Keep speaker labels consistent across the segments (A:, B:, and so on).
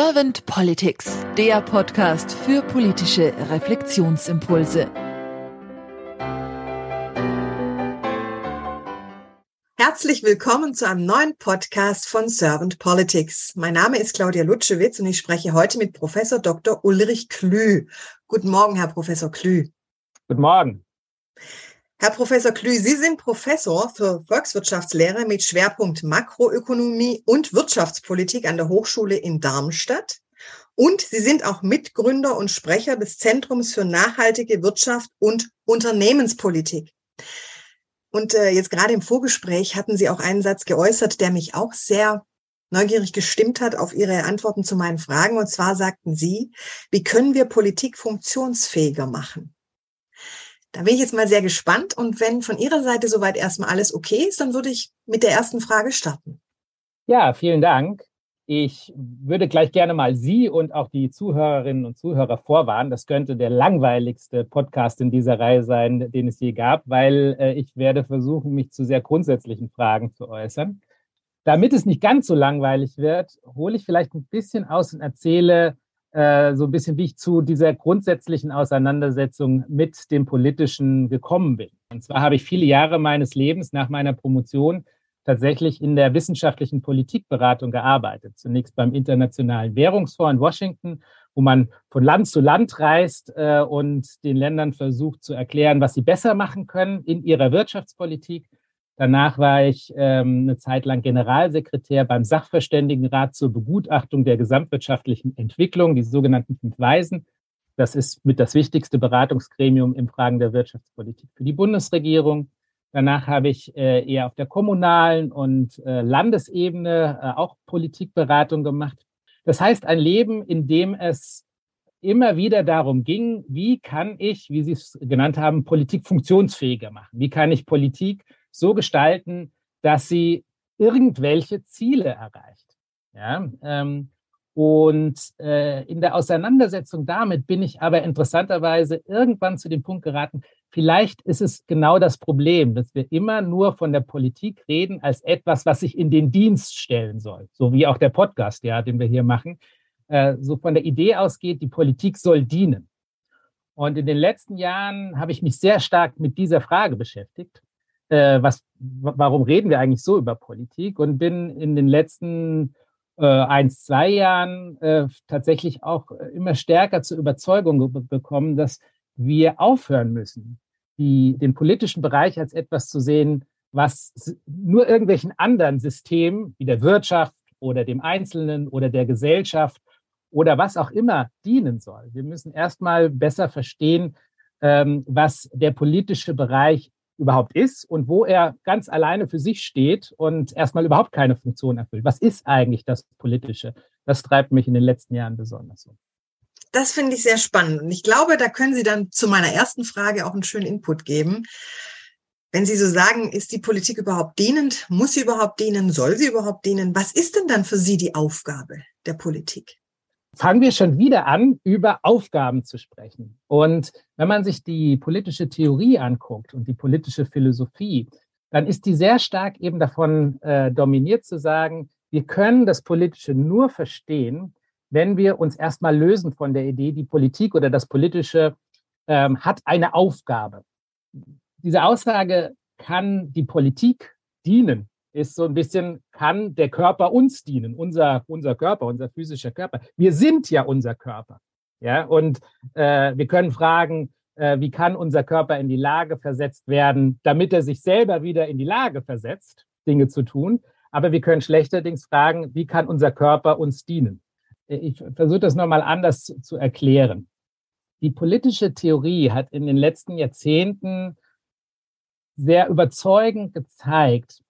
A: Servant Politics, der Podcast für politische Reflexionsimpulse.
B: Herzlich willkommen zu einem neuen Podcast von Servant Politics. Mein Name ist Claudia Lutschewitz und ich spreche heute mit Professor Dr. Ulrich Klü. Guten Morgen, Herr Professor Klü.
C: Guten Morgen.
B: Herr Professor Klü, Sie sind Professor für Volkswirtschaftslehre mit Schwerpunkt Makroökonomie und Wirtschaftspolitik an der Hochschule in Darmstadt. Und Sie sind auch Mitgründer und Sprecher des Zentrums für nachhaltige Wirtschaft und Unternehmenspolitik. Und äh, jetzt gerade im Vorgespräch hatten Sie auch einen Satz geäußert, der mich auch sehr neugierig gestimmt hat auf Ihre Antworten zu meinen Fragen. Und zwar sagten Sie, wie können wir Politik funktionsfähiger machen? Da bin ich jetzt mal sehr gespannt. Und wenn von Ihrer Seite soweit erstmal alles okay ist, dann würde ich mit der ersten Frage starten.
C: Ja, vielen Dank. Ich würde gleich gerne mal Sie und auch die Zuhörerinnen und Zuhörer vorwarnen. Das könnte der langweiligste Podcast in dieser Reihe sein, den es je gab, weil äh, ich werde versuchen, mich zu sehr grundsätzlichen Fragen zu äußern. Damit es nicht ganz so langweilig wird, hole ich vielleicht ein bisschen aus und erzähle, äh, so ein bisschen, wie ich zu dieser grundsätzlichen Auseinandersetzung mit dem Politischen gekommen bin. Und zwar habe ich viele Jahre meines Lebens nach meiner Promotion tatsächlich in der wissenschaftlichen Politikberatung gearbeitet. Zunächst beim Internationalen Währungsfonds in Washington, wo man von Land zu Land reist äh, und den Ländern versucht zu erklären, was sie besser machen können in ihrer Wirtschaftspolitik. Danach war ich ähm, eine Zeit lang Generalsekretär beim Sachverständigenrat zur Begutachtung der gesamtwirtschaftlichen Entwicklung, die sogenannten fünf Weisen. Das ist mit das wichtigste Beratungsgremium in Fragen der Wirtschaftspolitik für die Bundesregierung. Danach habe ich äh, eher auf der kommunalen und äh, Landesebene äh, auch Politikberatung gemacht. Das heißt, ein Leben, in dem es immer wieder darum ging, wie kann ich, wie Sie es genannt haben, Politik funktionsfähiger machen? Wie kann ich Politik so gestalten, dass sie irgendwelche Ziele erreicht. Ja, ähm, und äh, in der Auseinandersetzung damit bin ich aber interessanterweise irgendwann zu dem Punkt geraten, vielleicht ist es genau das Problem, dass wir immer nur von der Politik reden als etwas, was sich in den Dienst stellen soll, so wie auch der Podcast, ja, den wir hier machen, äh, so von der Idee ausgeht, die Politik soll dienen. Und in den letzten Jahren habe ich mich sehr stark mit dieser Frage beschäftigt äh, was, warum reden wir eigentlich so über Politik? Und bin in den letzten äh, ein, zwei Jahren äh, tatsächlich auch immer stärker zur Überzeugung bekommen, dass wir aufhören müssen, die, den politischen Bereich als etwas zu sehen, was nur irgendwelchen anderen Systemen wie der Wirtschaft oder dem Einzelnen oder der Gesellschaft oder was auch immer dienen soll. Wir müssen erstmal besser verstehen, ähm, was der politische Bereich überhaupt ist und wo er ganz alleine für sich steht und erstmal überhaupt keine Funktion erfüllt. Was ist eigentlich das Politische? Das treibt mich in den letzten Jahren besonders um.
B: Das finde ich sehr spannend. Und ich glaube, da können Sie dann zu meiner ersten Frage auch einen schönen Input geben. Wenn Sie so sagen, ist die Politik überhaupt dienend? Muss sie überhaupt dienen? Soll sie überhaupt dienen? Was ist denn dann für Sie die Aufgabe der Politik?
C: Fangen wir schon wieder an, über Aufgaben zu sprechen. Und wenn man sich die politische Theorie anguckt und die politische Philosophie, dann ist die sehr stark eben davon äh, dominiert zu sagen, wir können das Politische nur verstehen, wenn wir uns erstmal lösen von der Idee, die Politik oder das Politische ähm, hat eine Aufgabe. Diese Aussage kann die Politik dienen ist so ein bisschen, kann der Körper uns dienen, unser, unser Körper, unser physischer Körper. Wir sind ja unser Körper. Ja, und äh, wir können fragen, äh, wie kann unser Körper in die Lage versetzt werden, damit er sich selber wieder in die Lage versetzt, Dinge zu tun. Aber wir können schlechterdings fragen, wie kann unser Körper uns dienen? Ich versuche das nochmal anders zu, zu erklären. Die politische Theorie hat in den letzten Jahrzehnten sehr überzeugend gezeigt,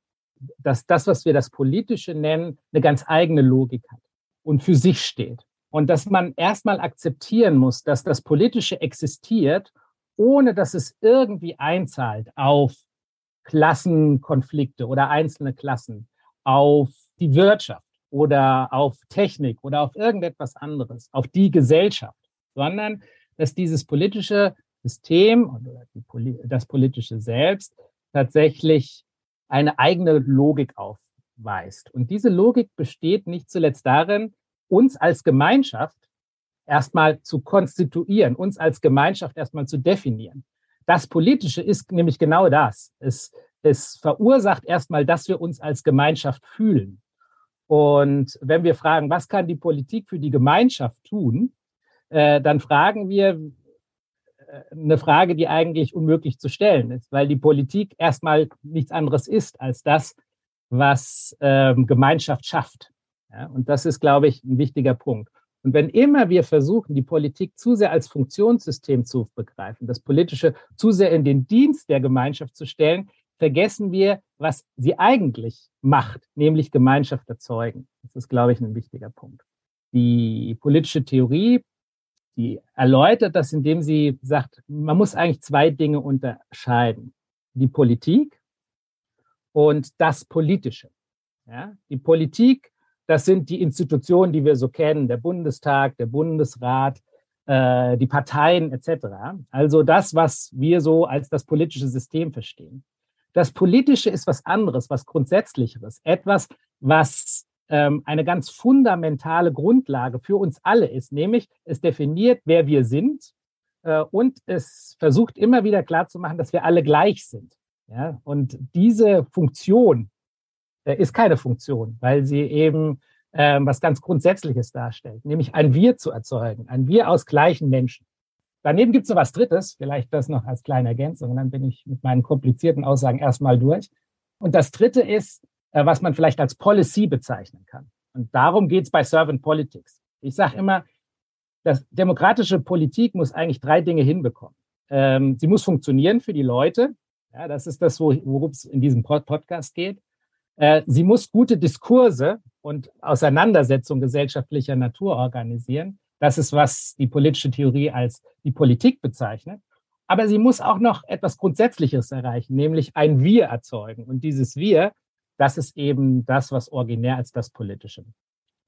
C: dass das, was wir das Politische nennen, eine ganz eigene Logik hat und für sich steht. Und dass man erstmal akzeptieren muss, dass das Politische existiert, ohne dass es irgendwie einzahlt auf Klassenkonflikte oder einzelne Klassen, auf die Wirtschaft oder auf Technik oder auf irgendetwas anderes, auf die Gesellschaft, sondern dass dieses politische System oder das politische Selbst tatsächlich eine eigene Logik aufweist. Und diese Logik besteht nicht zuletzt darin, uns als Gemeinschaft erstmal zu konstituieren, uns als Gemeinschaft erstmal zu definieren. Das Politische ist nämlich genau das. Es, es verursacht erstmal, dass wir uns als Gemeinschaft fühlen. Und wenn wir fragen, was kann die Politik für die Gemeinschaft tun, äh, dann fragen wir eine Frage, die eigentlich unmöglich zu stellen ist, weil die Politik erstmal nichts anderes ist als das, was ähm, Gemeinschaft schafft. Ja, und das ist, glaube ich, ein wichtiger Punkt. Und wenn immer wir versuchen, die Politik zu sehr als Funktionssystem zu begreifen, das Politische zu sehr in den Dienst der Gemeinschaft zu stellen, vergessen wir, was sie eigentlich macht, nämlich Gemeinschaft erzeugen. Das ist, glaube ich, ein wichtiger Punkt. Die politische Theorie, die erläutert das, indem sie sagt, man muss eigentlich zwei Dinge unterscheiden. Die Politik und das Politische. Ja? Die Politik, das sind die Institutionen, die wir so kennen, der Bundestag, der Bundesrat, äh, die Parteien etc. Also das, was wir so als das politische System verstehen. Das Politische ist was anderes, was Grundsätzlicheres, etwas, was ähm, eine ganz fundamentale Grundlage für uns alle ist, nämlich es definiert, wer wir sind äh, und es versucht immer wieder klarzumachen, dass wir alle gleich sind. Ja? Und diese Funktion äh, ist keine Funktion, weil sie eben äh, was ganz Grundsätzliches darstellt, nämlich ein Wir zu erzeugen, ein Wir aus gleichen Menschen. Daneben gibt es noch was Drittes, vielleicht das noch als kleine Ergänzung, und dann bin ich mit meinen komplizierten Aussagen erstmal durch. Und das Dritte ist, was man vielleicht als Policy bezeichnen kann. Und darum geht es bei Servant Politics. Ich sage immer, dass demokratische Politik muss eigentlich drei Dinge hinbekommen. Ähm, sie muss funktionieren für die Leute. Ja, das ist das, worum es in diesem Podcast geht. Äh, sie muss gute Diskurse und Auseinandersetzungen gesellschaftlicher Natur organisieren. Das ist, was die politische Theorie als die Politik bezeichnet. Aber sie muss auch noch etwas Grundsätzliches erreichen, nämlich ein Wir erzeugen. Und dieses Wir, das ist eben das, was originär als das Politische.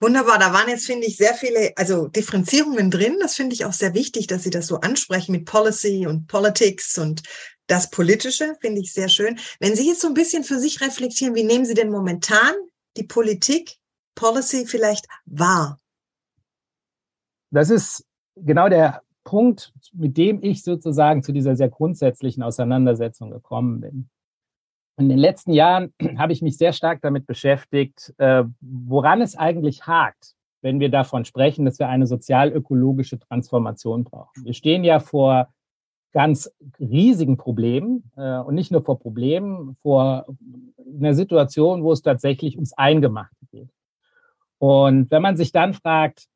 B: Wunderbar, da waren jetzt, finde ich, sehr viele, also Differenzierungen drin. Das finde ich auch sehr wichtig, dass Sie das so ansprechen mit Policy und Politics und das Politische, finde ich sehr schön. Wenn Sie jetzt so ein bisschen für sich reflektieren, wie nehmen Sie denn momentan die Politik, Policy vielleicht wahr?
C: das ist genau der Punkt, mit dem ich sozusagen zu dieser sehr grundsätzlichen Auseinandersetzung gekommen bin. In den letzten Jahren habe ich mich sehr stark damit beschäftigt, äh, woran es eigentlich hakt, wenn wir davon sprechen, dass wir eine sozial-ökologische Transformation brauchen. Wir stehen ja vor ganz riesigen Problemen äh, und nicht nur vor Problemen, vor einer Situation, wo es tatsächlich ums Eingemachte geht. Und wenn man sich dann fragt,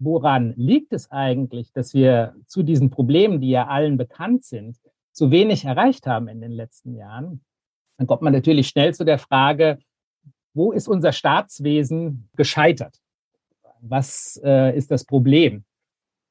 C: woran liegt es eigentlich, dass wir zu diesen Problemen, die ja allen bekannt sind, so wenig erreicht haben in den letzten Jahren, dann kommt man natürlich schnell zu der Frage, wo ist unser Staatswesen gescheitert? Was äh, ist das Problem?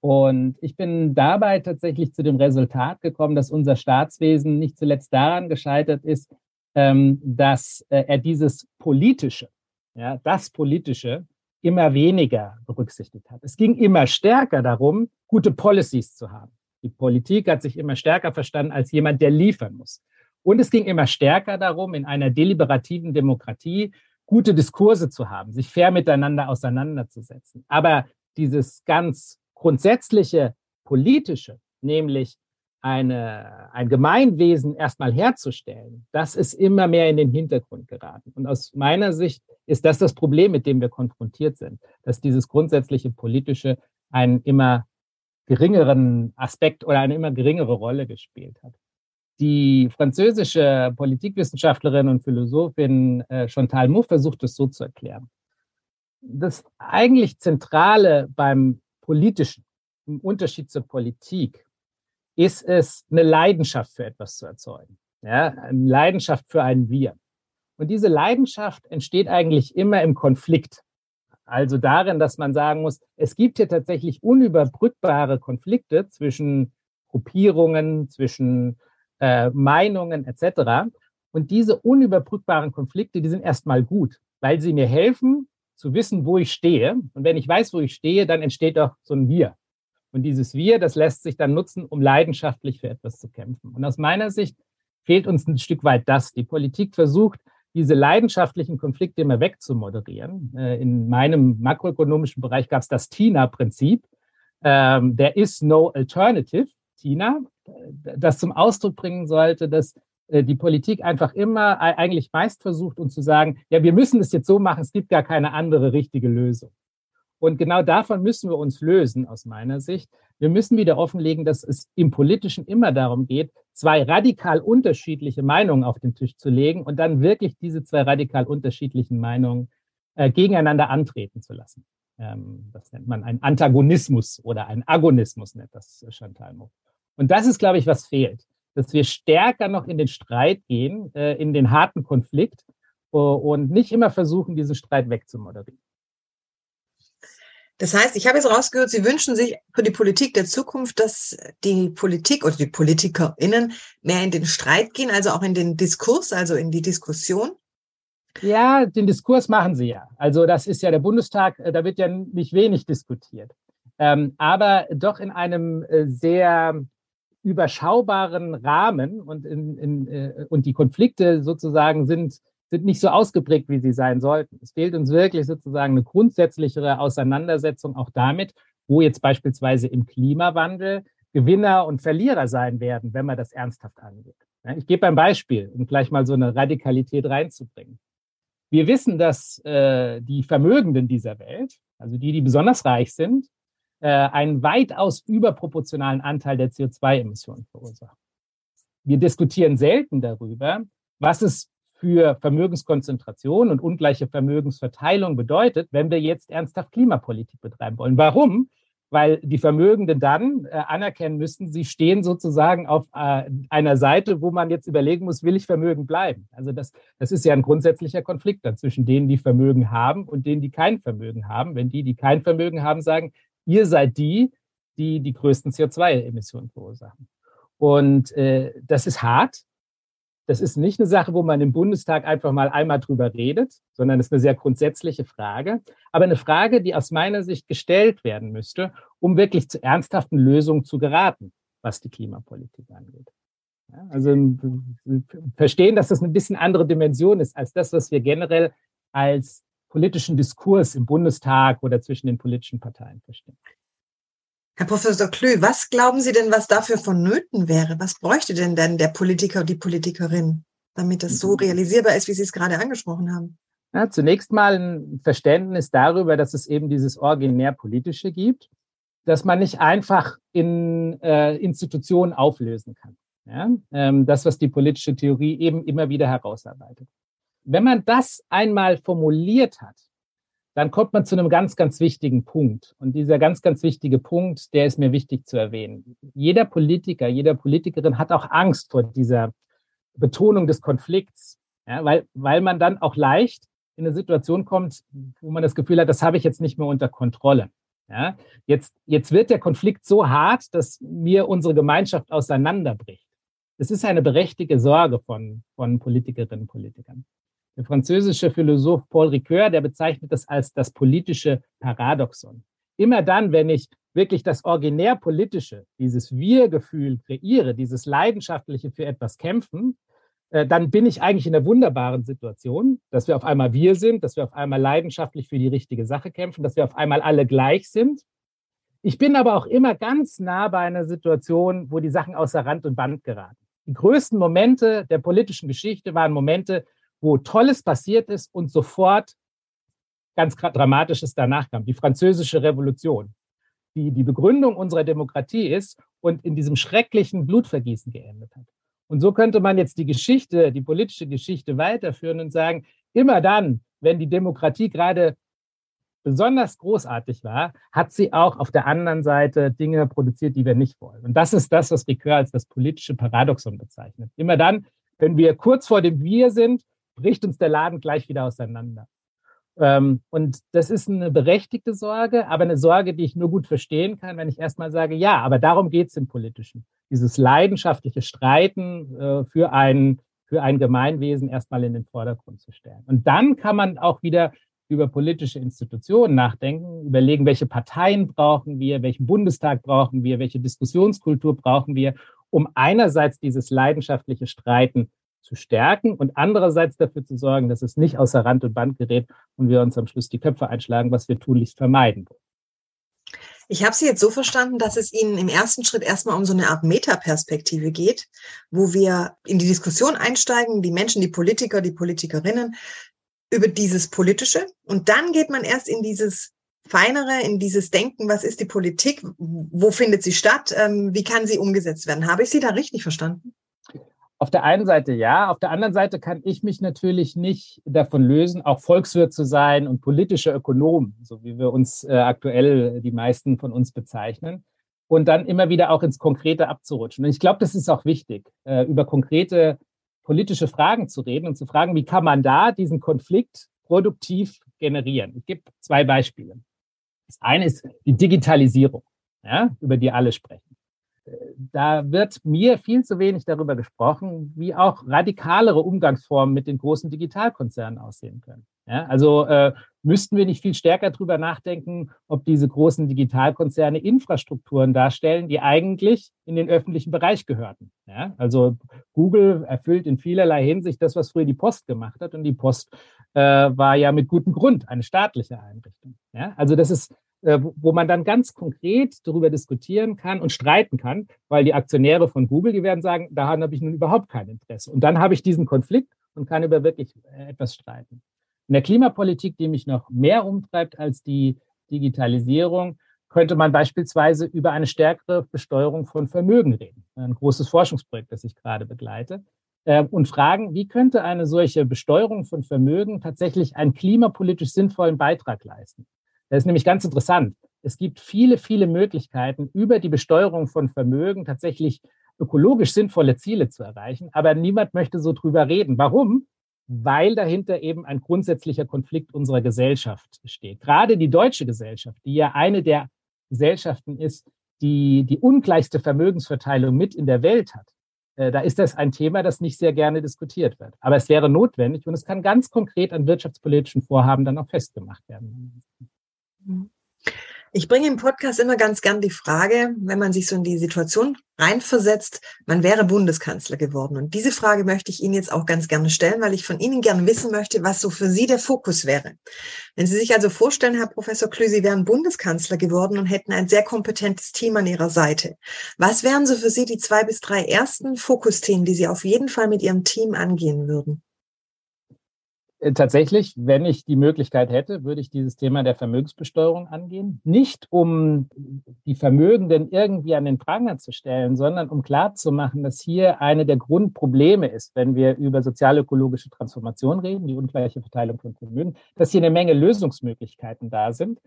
C: Und ich bin dabei tatsächlich zu dem Resultat gekommen, dass unser Staatswesen nicht zuletzt daran gescheitert ist, ähm, dass äh, er dieses Politische, ja, das Politische immer weniger berücksichtigt hat. Es ging immer stärker darum, gute Policies zu haben. Die Politik hat sich immer stärker verstanden als jemand, der liefern muss. Und es ging immer stärker darum, in einer deliberativen Demokratie gute Diskurse zu haben, sich fair miteinander auseinanderzusetzen. Aber dieses ganz grundsätzliche politische, nämlich eine, ein Gemeinwesen erstmal herzustellen, das ist immer mehr in den Hintergrund geraten. Und aus meiner Sicht ist das das Problem, mit dem wir konfrontiert sind, dass dieses grundsätzliche politische einen immer geringeren Aspekt oder eine immer geringere Rolle gespielt hat. Die französische Politikwissenschaftlerin und Philosophin äh, Chantal Mouffe versucht es so zu erklären. Das eigentlich Zentrale beim Politischen, im Unterschied zur Politik, ist es, eine Leidenschaft für etwas zu erzeugen. Ja, eine Leidenschaft für ein Wir. Und diese Leidenschaft entsteht eigentlich immer im Konflikt. Also darin, dass man sagen muss, es gibt hier tatsächlich unüberbrückbare Konflikte zwischen Gruppierungen, zwischen äh, Meinungen etc. Und diese unüberbrückbaren Konflikte, die sind erstmal gut, weil sie mir helfen zu wissen, wo ich stehe. Und wenn ich weiß, wo ich stehe, dann entsteht auch so ein Wir. Und dieses Wir, das lässt sich dann nutzen, um leidenschaftlich für etwas zu kämpfen. Und aus meiner Sicht fehlt uns ein Stück weit das. Die Politik versucht, diese leidenschaftlichen Konflikte immer wegzumoderieren. Äh, in meinem makroökonomischen Bereich gab es das TINA-Prinzip. Ähm, there is no alternative, TINA, das zum Ausdruck bringen sollte, dass äh, die Politik einfach immer eigentlich meist versucht, uns zu sagen, ja, wir müssen es jetzt so machen, es gibt gar keine andere richtige Lösung. Und genau davon müssen wir uns lösen, aus meiner Sicht. Wir müssen wieder offenlegen, dass es im Politischen immer darum geht, zwei radikal unterschiedliche Meinungen auf den Tisch zu legen und dann wirklich diese zwei radikal unterschiedlichen Meinungen äh, gegeneinander antreten zu lassen. Ähm, das nennt man ein Antagonismus oder ein Agonismus, nennt das Chantal Mouffe. Und das ist, glaube ich, was fehlt, dass wir stärker noch in den Streit gehen, äh, in den harten Konflikt uh, und nicht immer versuchen, diesen Streit wegzumoderieren.
B: Das heißt, ich habe jetzt rausgehört, Sie wünschen sich für die Politik der Zukunft, dass die Politik oder die PolitikerInnen mehr in den Streit gehen, also auch in den Diskurs, also in die Diskussion.
C: Ja, den Diskurs machen sie ja. Also das ist ja der Bundestag, äh, da wird ja nicht wenig diskutiert. Ähm, aber doch in einem äh, sehr überschaubaren Rahmen und, in, in, äh, und die Konflikte sozusagen sind sind nicht so ausgeprägt, wie sie sein sollten. Es fehlt uns wirklich sozusagen eine grundsätzlichere Auseinandersetzung auch damit, wo jetzt beispielsweise im Klimawandel Gewinner und Verlierer sein werden, wenn man das ernsthaft angeht. Ich gebe ein Beispiel, um gleich mal so eine Radikalität reinzubringen. Wir wissen, dass äh, die Vermögenden dieser Welt, also die, die besonders reich sind, äh, einen weitaus überproportionalen Anteil der CO2-Emissionen verursachen. Wir diskutieren selten darüber, was es für Vermögenskonzentration und ungleiche Vermögensverteilung bedeutet, wenn wir jetzt ernsthaft Klimapolitik betreiben wollen. Warum? Weil die Vermögenden dann äh, anerkennen müssen, sie stehen sozusagen auf äh, einer Seite, wo man jetzt überlegen muss, will ich Vermögen bleiben? Also das, das ist ja ein grundsätzlicher Konflikt dann zwischen denen, die Vermögen haben und denen, die kein Vermögen haben. Wenn die, die kein Vermögen haben, sagen, ihr seid die, die die größten CO2-Emissionen verursachen. Und äh, das ist hart, das ist nicht eine Sache, wo man im Bundestag einfach mal einmal drüber redet, sondern es ist eine sehr grundsätzliche Frage. Aber eine Frage, die aus meiner Sicht gestellt werden müsste, um wirklich zu ernsthaften Lösungen zu geraten, was die Klimapolitik angeht. Ja, also verstehen, dass das eine bisschen andere Dimension ist als das, was wir generell als politischen Diskurs im Bundestag oder zwischen den politischen Parteien verstehen.
B: Herr Professor Klü, was glauben Sie denn, was dafür vonnöten wäre? Was bräuchte denn denn der Politiker, die Politikerin, damit das so realisierbar ist, wie Sie es gerade angesprochen haben?
C: Ja, zunächst mal ein Verständnis darüber, dass es eben dieses originär Politische gibt, dass man nicht einfach in äh, Institutionen auflösen kann. Ja? Ähm, das, was die politische Theorie eben immer wieder herausarbeitet. Wenn man das einmal formuliert hat, dann kommt man zu einem ganz, ganz wichtigen Punkt. Und dieser ganz, ganz wichtige Punkt, der ist mir wichtig zu erwähnen. Jeder Politiker, jeder Politikerin hat auch Angst vor dieser Betonung des Konflikts, ja, weil, weil man dann auch leicht in eine Situation kommt, wo man das Gefühl hat, das habe ich jetzt nicht mehr unter Kontrolle. Ja, jetzt, jetzt wird der Konflikt so hart, dass mir unsere Gemeinschaft auseinanderbricht. Das ist eine berechtigte Sorge von, von Politikerinnen und Politikern. Der französische Philosoph Paul Ricoeur, der bezeichnet das als das politische Paradoxon. Immer dann, wenn ich wirklich das originär politische, dieses Wir-Gefühl kreiere, dieses leidenschaftliche für etwas kämpfen, äh, dann bin ich eigentlich in der wunderbaren Situation, dass wir auf einmal wir sind, dass wir auf einmal leidenschaftlich für die richtige Sache kämpfen, dass wir auf einmal alle gleich sind. Ich bin aber auch immer ganz nah bei einer Situation, wo die Sachen außer Rand und Band geraten. Die größten Momente der politischen Geschichte waren Momente, wo Tolles passiert ist und sofort ganz Dramatisches danach kam. Die französische Revolution, die die Begründung unserer Demokratie ist und in diesem schrecklichen Blutvergießen geendet hat. Und so könnte man jetzt die Geschichte, die politische Geschichte weiterführen und sagen, immer dann, wenn die Demokratie gerade besonders großartig war, hat sie auch auf der anderen Seite Dinge produziert, die wir nicht wollen. Und das ist das, was Ricoeur als das politische Paradoxon bezeichnet. Immer dann, wenn wir kurz vor dem Wir sind bricht uns der Laden gleich wieder auseinander. Ähm, und das ist eine berechtigte Sorge, aber eine Sorge, die ich nur gut verstehen kann, wenn ich erstmal sage, ja, aber darum geht es im Politischen. Dieses leidenschaftliche Streiten äh, für, ein, für ein Gemeinwesen erstmal in den Vordergrund zu stellen. Und dann kann man auch wieder über politische Institutionen nachdenken, überlegen, welche Parteien brauchen wir, welchen Bundestag brauchen wir, welche Diskussionskultur brauchen wir, um einerseits dieses leidenschaftliche Streiten zu stärken und andererseits dafür zu sorgen, dass es nicht außer Rand und Band gerät und wir uns am Schluss die Köpfe einschlagen, was wir tunlichst vermeiden wollen.
B: Ich habe Sie jetzt so verstanden, dass es Ihnen im ersten Schritt erstmal um so eine Art Metaperspektive geht, wo wir in die Diskussion einsteigen, die Menschen, die Politiker, die Politikerinnen, über dieses Politische. Und dann geht man erst in dieses Feinere, in dieses Denken, was ist die Politik, wo findet sie statt, ähm, wie kann sie umgesetzt werden. Habe ich Sie da richtig verstanden?
C: Auf der einen Seite ja, auf der anderen Seite kann ich mich natürlich nicht davon lösen, auch Volkswirt zu sein und politischer Ökonom, so wie wir uns äh, aktuell die meisten von uns bezeichnen, und dann immer wieder auch ins Konkrete abzurutschen. Und ich glaube, das ist auch wichtig, äh, über konkrete politische Fragen zu reden und zu fragen, wie kann man da diesen Konflikt produktiv generieren. Ich gebe zwei Beispiele. Das eine ist die Digitalisierung, ja, über die alle sprechen da wird mir viel zu wenig darüber gesprochen, wie auch radikalere Umgangsformen mit den großen Digitalkonzernen aussehen können. Ja, also äh, müssten wir nicht viel stärker darüber nachdenken, ob diese großen Digitalkonzerne Infrastrukturen darstellen, die eigentlich in den öffentlichen Bereich gehörten. Ja, also Google erfüllt in vielerlei Hinsicht das, was früher die Post gemacht hat. Und die Post äh, war ja mit gutem Grund eine staatliche Einrichtung. Ja, also das ist wo man dann ganz konkret darüber diskutieren kann und streiten kann, weil die Aktionäre von Google, die werden sagen, daran habe ich nun überhaupt kein Interesse. Und dann habe ich diesen Konflikt und kann über wirklich äh, etwas streiten. In der Klimapolitik, die mich noch mehr umtreibt als die Digitalisierung, könnte man beispielsweise über eine stärkere Besteuerung von Vermögen reden. Ein großes Forschungsprojekt, das ich gerade begleite. Äh, und fragen, wie könnte eine solche Besteuerung von Vermögen tatsächlich einen klimapolitisch sinnvollen Beitrag leisten? Das ist nämlich ganz interessant. Es gibt viele, viele Möglichkeiten, über die Besteuerung von Vermögen tatsächlich ökologisch sinnvolle Ziele zu erreichen. Aber niemand möchte so drüber reden. Warum? Weil dahinter eben ein grundsätzlicher Konflikt unserer Gesellschaft steht. Gerade die deutsche Gesellschaft, die ja eine der Gesellschaften ist, die die ungleichste Vermögensverteilung mit in der Welt hat, äh, da ist das ein Thema, das nicht sehr gerne diskutiert wird. Aber es wäre notwendig und es kann ganz konkret an wirtschaftspolitischen Vorhaben dann auch festgemacht werden.
B: Ich bringe im Podcast immer ganz gern die Frage, wenn man sich so in die Situation reinversetzt, man wäre Bundeskanzler geworden. Und diese Frage möchte ich Ihnen jetzt auch ganz gerne stellen, weil ich von Ihnen gerne wissen möchte, was so für Sie der Fokus wäre. Wenn Sie sich also vorstellen, Herr Professor Klü, Sie wären Bundeskanzler geworden und hätten ein sehr kompetentes Team an Ihrer Seite. Was wären so für Sie die zwei bis drei ersten Fokusthemen, die Sie auf jeden Fall mit Ihrem Team angehen würden?
C: Äh, tatsächlich, wenn ich die Möglichkeit hätte, würde ich dieses Thema der Vermögensbesteuerung angehen. Nicht um die Vermögenden irgendwie an den Pranger zu stellen, sondern um klarzumachen, dass hier eine der Grundprobleme ist, wenn wir über sozialökologische Transformation reden, die ungleiche Verteilung von Vermögen, dass hier eine Menge Lösungsmöglichkeiten da sind.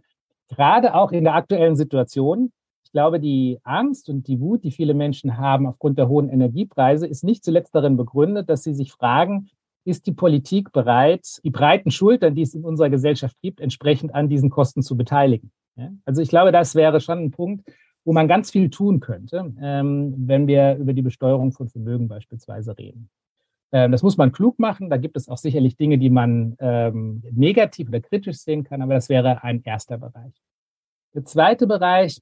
C: Gerade auch in der aktuellen Situation. Ich glaube, die Angst und die Wut, die viele Menschen haben aufgrund der hohen Energiepreise, ist nicht zuletzt darin begründet, dass sie sich fragen, ist die Politik bereit, die breiten Schultern, die es in unserer Gesellschaft gibt, entsprechend an diesen Kosten zu beteiligen. Ja? Also ich glaube, das wäre schon ein Punkt, wo man ganz viel tun könnte, ähm, wenn wir über die Besteuerung von Vermögen beispielsweise reden. Ähm, das muss man klug machen. Da gibt es auch sicherlich Dinge, die man ähm, negativ oder kritisch sehen kann, aber das wäre ein erster Bereich. Der zweite Bereich,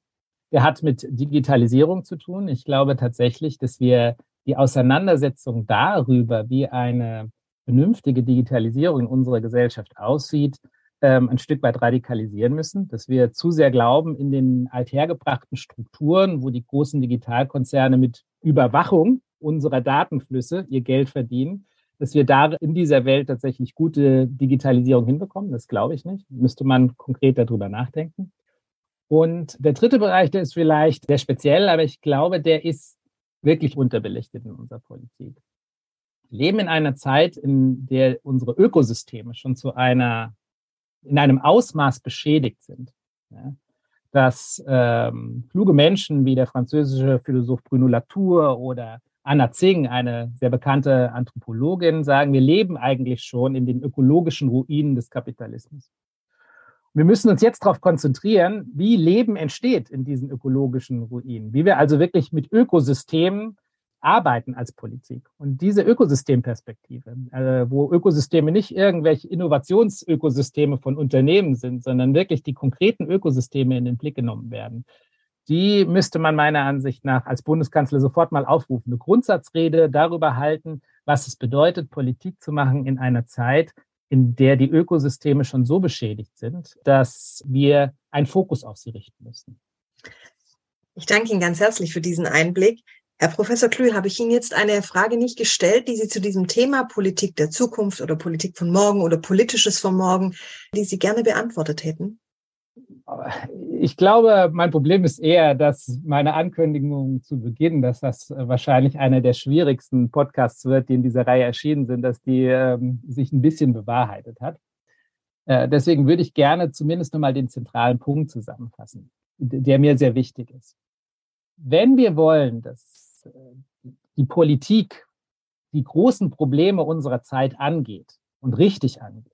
C: der hat mit Digitalisierung zu tun. Ich glaube tatsächlich, dass wir die Auseinandersetzung darüber, wie eine vernünftige Digitalisierung in unserer Gesellschaft aussieht, ähm, ein Stück weit radikalisieren müssen, dass wir zu sehr glauben, in den althergebrachten Strukturen, wo die großen Digitalkonzerne mit Überwachung unserer Datenflüsse ihr Geld verdienen, dass wir da in dieser Welt tatsächlich gute Digitalisierung hinbekommen. Das glaube ich nicht. Müsste man konkret darüber nachdenken. Und der dritte Bereich, der ist vielleicht sehr speziell, aber ich glaube, der ist wirklich unterbelichtet in unserer Politik leben in einer Zeit, in der unsere Ökosysteme schon zu einer, in einem Ausmaß beschädigt sind. Ja, dass ähm, kluge Menschen wie der französische Philosoph Bruno Latour oder Anna Zing, eine sehr bekannte Anthropologin, sagen, wir leben eigentlich schon in den ökologischen Ruinen des Kapitalismus. Wir müssen uns jetzt darauf konzentrieren, wie Leben entsteht in diesen ökologischen Ruinen, wie wir also wirklich mit Ökosystemen arbeiten als Politik. Und diese Ökosystemperspektive, äh, wo Ökosysteme nicht irgendwelche Innovationsökosysteme von Unternehmen sind, sondern wirklich die konkreten Ökosysteme in den Blick genommen werden, die müsste man meiner Ansicht nach als Bundeskanzler sofort mal aufrufen. Eine Grundsatzrede darüber halten, was es bedeutet, Politik zu machen in einer Zeit, in der die Ökosysteme schon so beschädigt sind, dass wir einen Fokus auf sie richten müssen.
B: Ich danke Ihnen ganz herzlich für diesen Einblick. Herr Professor Klühl, habe ich Ihnen jetzt eine Frage nicht gestellt, die Sie zu diesem Thema Politik der Zukunft oder Politik von morgen oder politisches von morgen, die Sie gerne beantwortet hätten?
C: Ich glaube, mein Problem ist eher, dass meine Ankündigung zu Beginn, dass das wahrscheinlich einer der schwierigsten Podcasts wird, die in dieser Reihe erschienen sind, dass die ähm, sich ein bisschen bewahrheitet hat. Äh, deswegen würde ich gerne zumindest nochmal den zentralen Punkt zusammenfassen, der mir sehr wichtig ist. Wenn wir wollen, dass die Politik die großen Probleme unserer Zeit angeht und richtig angeht,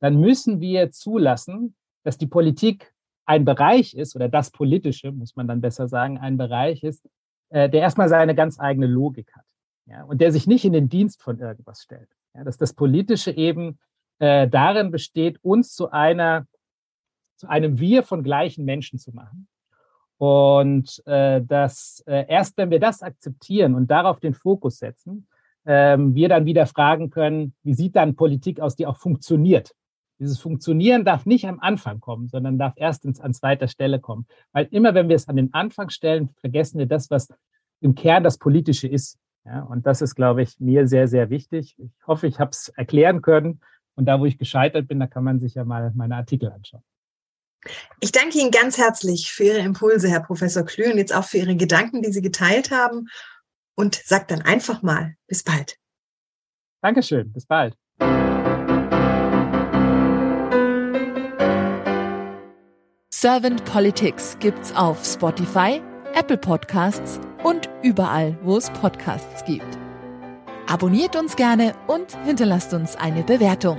C: dann müssen wir zulassen, dass die Politik ein Bereich ist, oder das Politische, muss man dann besser sagen, ein Bereich ist, äh, der erstmal seine ganz eigene Logik hat. Ja, und der sich nicht in den Dienst von irgendwas stellt. Ja, dass das Politische eben äh, darin besteht, uns zu einer, zu einem Wir von gleichen Menschen zu machen. Und äh, dass äh, erst wenn wir das akzeptieren und darauf den Fokus setzen, ähm, wir dann wieder fragen können, wie sieht dann Politik aus, die auch funktioniert? Dieses Funktionieren darf nicht am Anfang kommen, sondern darf erst an zweiter Stelle kommen. Weil immer, wenn wir es an den Anfang stellen, vergessen wir das, was im Kern das Politische ist. Ja, und das ist, glaube ich, mir sehr, sehr wichtig. Ich hoffe, ich habe es erklären können. Und da, wo ich gescheitert bin, da kann man sich ja mal meine Artikel anschauen.
B: Ich danke Ihnen ganz herzlich für Ihre Impulse, Herr Professor Klü, und jetzt auch für Ihre Gedanken, die Sie geteilt haben. Und sage dann einfach mal, bis bald.
C: Dankeschön, bis bald.
A: Servant Politics gibt's auf Spotify, Apple Podcasts und überall, wo es Podcasts gibt. Abonniert uns gerne und hinterlasst uns eine Bewertung.